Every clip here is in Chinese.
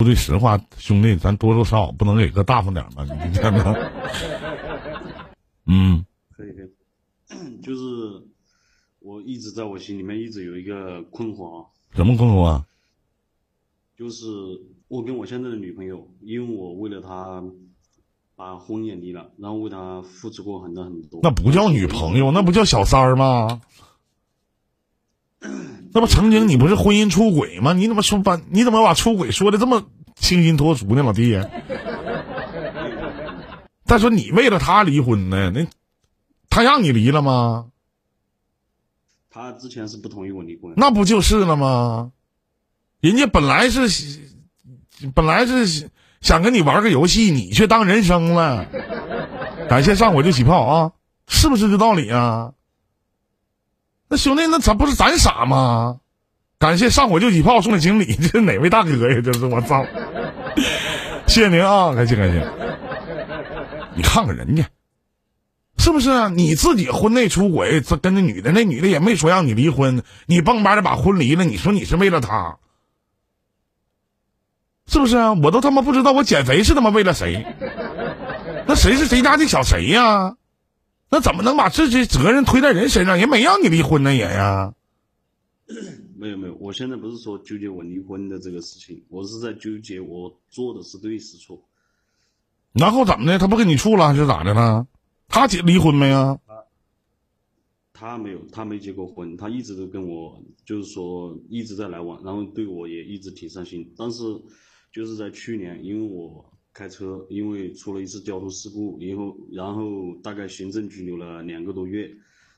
说句实话，兄弟，咱多多少少不能给个大方点吗？你这样嗯，可以可以，就是我一直在我心里面一直有一个困惑啊，什么困惑啊？就是我跟我现在的女朋友，因为我为了她把婚也离了，然后为她付出过很多很多。那不叫女朋友，那不叫小三儿吗？那不曾经你不是婚姻出轨吗？你怎么说把你怎么把出轨说的这么清新脱俗呢，老弟？再说你为了他离婚呢，那他让你离了吗？他之前是不同意我离婚，那不就是了吗？人家本来是本来是想跟你玩个游戏，你却当人生了。感谢上火就起泡啊，是不是这道理啊？那兄弟，那咱不是咱傻吗？感谢上火就起泡送的锦鲤，这是哪位大哥呀？这是我操！谢谢您啊，感谢感谢。你看看人家，是不是？你自己婚内出轨，这跟那女的，那女的也没说让你离婚，你蹦吧的把婚离了，你说你是为了他，是不是啊？我都他妈不知道我减肥是他妈为了谁，那谁是谁家的小谁呀？那怎么能把这些责任推在人身上？也没让你离婚呢，也呀？没有没有，我现在不是说纠结我离婚的这个事情，我是在纠结我做的是对是错。然后怎么的？他不跟你处了，还是咋的了？他结离婚没呀？他没有，他没结过婚，他一直都跟我，就是说一直在来往，然后对我也一直挺上心。但是就是在去年，因为我。开车，因为出了一次交通事故，以后然后大概行政拘留了两个多月。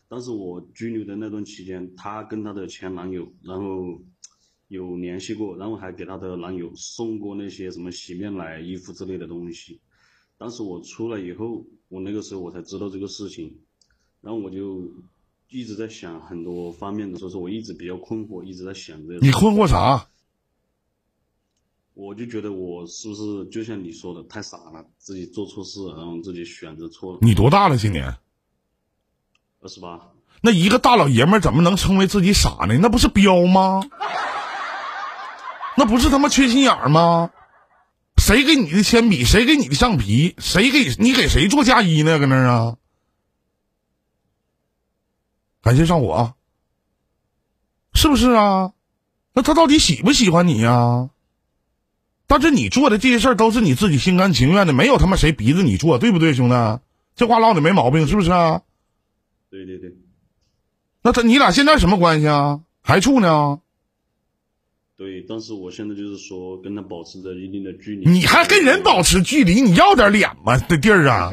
但是我拘留的那段期间，她跟她的前男友，然后有联系过，然后还给她的男友送过那些什么洗面奶、衣服之类的东西。当时我出来以后，我那个时候我才知道这个事情，然后我就一直在想很多方面的，所以说我一直比较困惑，一直在想这。你困惑啥？我就觉得我是不是就像你说的太傻了，自己做错事，然后自己选择错了。你多大了？今年二十八。那一个大老爷们怎么能称为自己傻呢？那不是彪吗？那不是他妈缺心眼吗？谁给你的铅笔？谁给你的橡皮？谁给你给谁做嫁衣呢？搁那儿啊？感谢上火，是不是啊？那他到底喜不喜欢你呀？但是你做的这些事儿都是你自己心甘情愿的，没有他妈谁逼着你做，对不对，兄弟？这话唠的没毛病，是不是啊？对对对。那他你俩现在什么关系啊？还处呢？对，但是我现在就是说跟他保持着一定的距离。你还跟人保持距离？你要点脸吗？这地儿啊，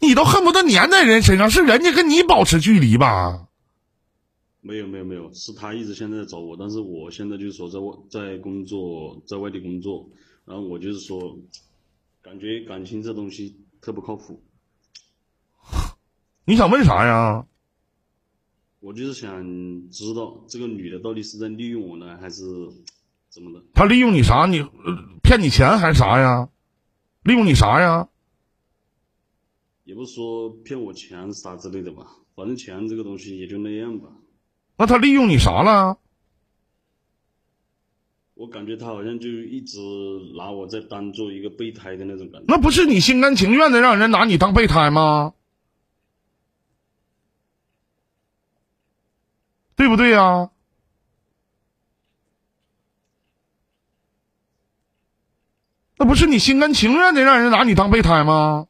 你都恨不得粘在人身上，是人家跟你保持距离吧？没有没有没有，是他一直现在在找我，但是我现在就是说在外在工作，在外地工作，然后我就是说，感觉感情这东西特不靠谱。你想问啥呀？我就是想知道这个女的到底是在利用我呢，还是怎么的？她利用你啥？你骗你钱还是啥呀？利用你啥呀？也不是说骗我钱啥之类的吧，反正钱这个东西也就那样吧。那他利用你啥了？我感觉他好像就一直拿我在当做一个备胎的那种感觉。那不是你心甘情愿的让人拿你当备胎吗？对不对呀？那不是你心甘情愿的让人拿你当备胎吗？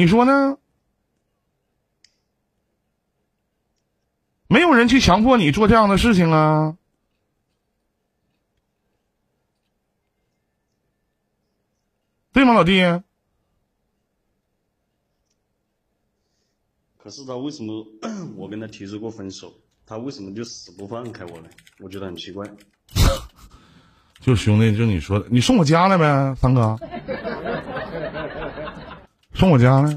你说呢？没有人去强迫你做这样的事情啊，对吗，老弟？可是他为什么 我跟他提出过分手，他为什么就死不放开我呢？我觉得很奇怪。就兄弟，就你说的，你送我家来呗，三哥。送我家来，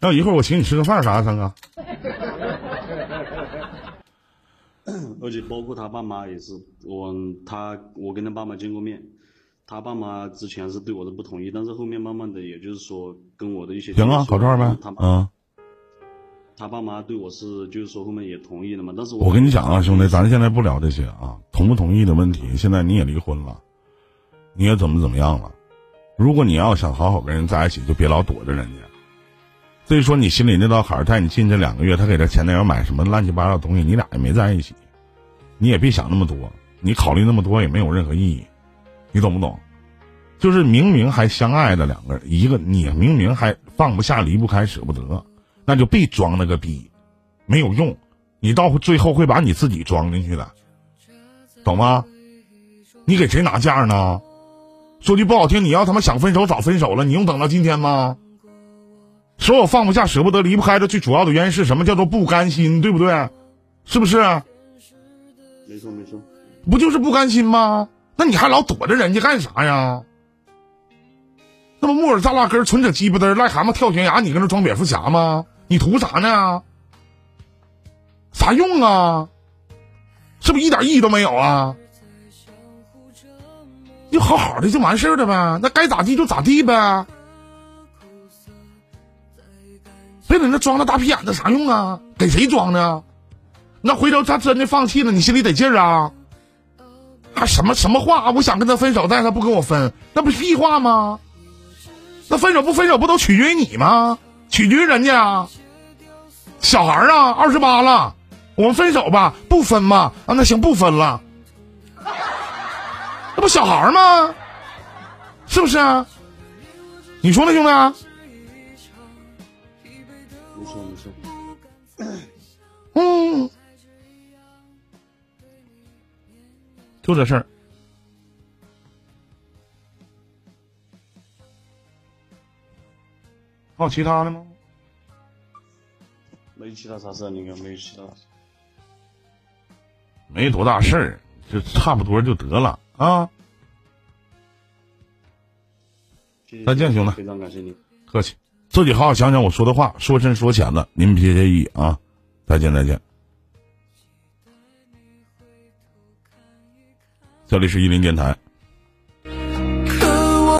要一会儿我请你吃个饭啥的，三哥。而且包括他爸妈也是，我他我跟他爸妈见过面，他爸妈之前是对我的不同意，但是后面慢慢的，也就是说跟我的一些行啊，烤串呗，他嗯，他爸妈对我是就是说后面也同意了嘛，但是我我跟你讲啊，兄弟，咱现在不聊这些啊，同不同意的问题。现在你也离婚了，你也怎么怎么样了？如果你要想好好跟人在一起，就别老躲着人家。所以说，你心里那道坎儿，带你进这两个月，他给他前男友买什么乱七八糟东西，你俩也没在一起，你也别想那么多，你考虑那么多也没有任何意义，你懂不懂？就是明明还相爱的两个人，一个你明明还放不下、离不开、舍不得，那就别装那个逼，没有用，你到最后会把你自己装进去的，懂吗？你给谁拿价呢？说句不好听，你要他妈想分手早分手了，你用等到今天吗？所有放不下、舍不得、离不开的最主要的原因是什么？叫做不甘心，对不对？是不是？没错没错，不就是不甘心吗？那你还老躲着人家干啥呀？那不木耳扎拉根，纯扯鸡巴的，癞蛤蟆跳悬崖，你跟那装蝙蝠侠吗？你图啥呢？啥用啊？是不是一点意义都没有啊？就好好的就完事儿了呗，那该咋地就咋地呗。别在那装那大屁眼子，啥用啊？给谁装呢？那回头他真的放弃了，你心里得劲儿啊？还什么什么话？我想跟他分手，但是他不跟我分，那不是屁话吗？那分手不分手，不都取决于你吗？取决于人家啊。小孩啊，二十八了，我们分手吧，不分吗？啊，那行，不分了。那不小孩吗？是不是啊？你说呢，兄弟？你说你说，嗯，就这事儿。还有其他的吗？没其他啥事，你看没其他。没多大事儿，就差不多就得了啊。再见兄弟非常感谢你。客气，自己好好想想我说的话，说深说浅的，您别介意啊。再见，再见。这里是一林电台，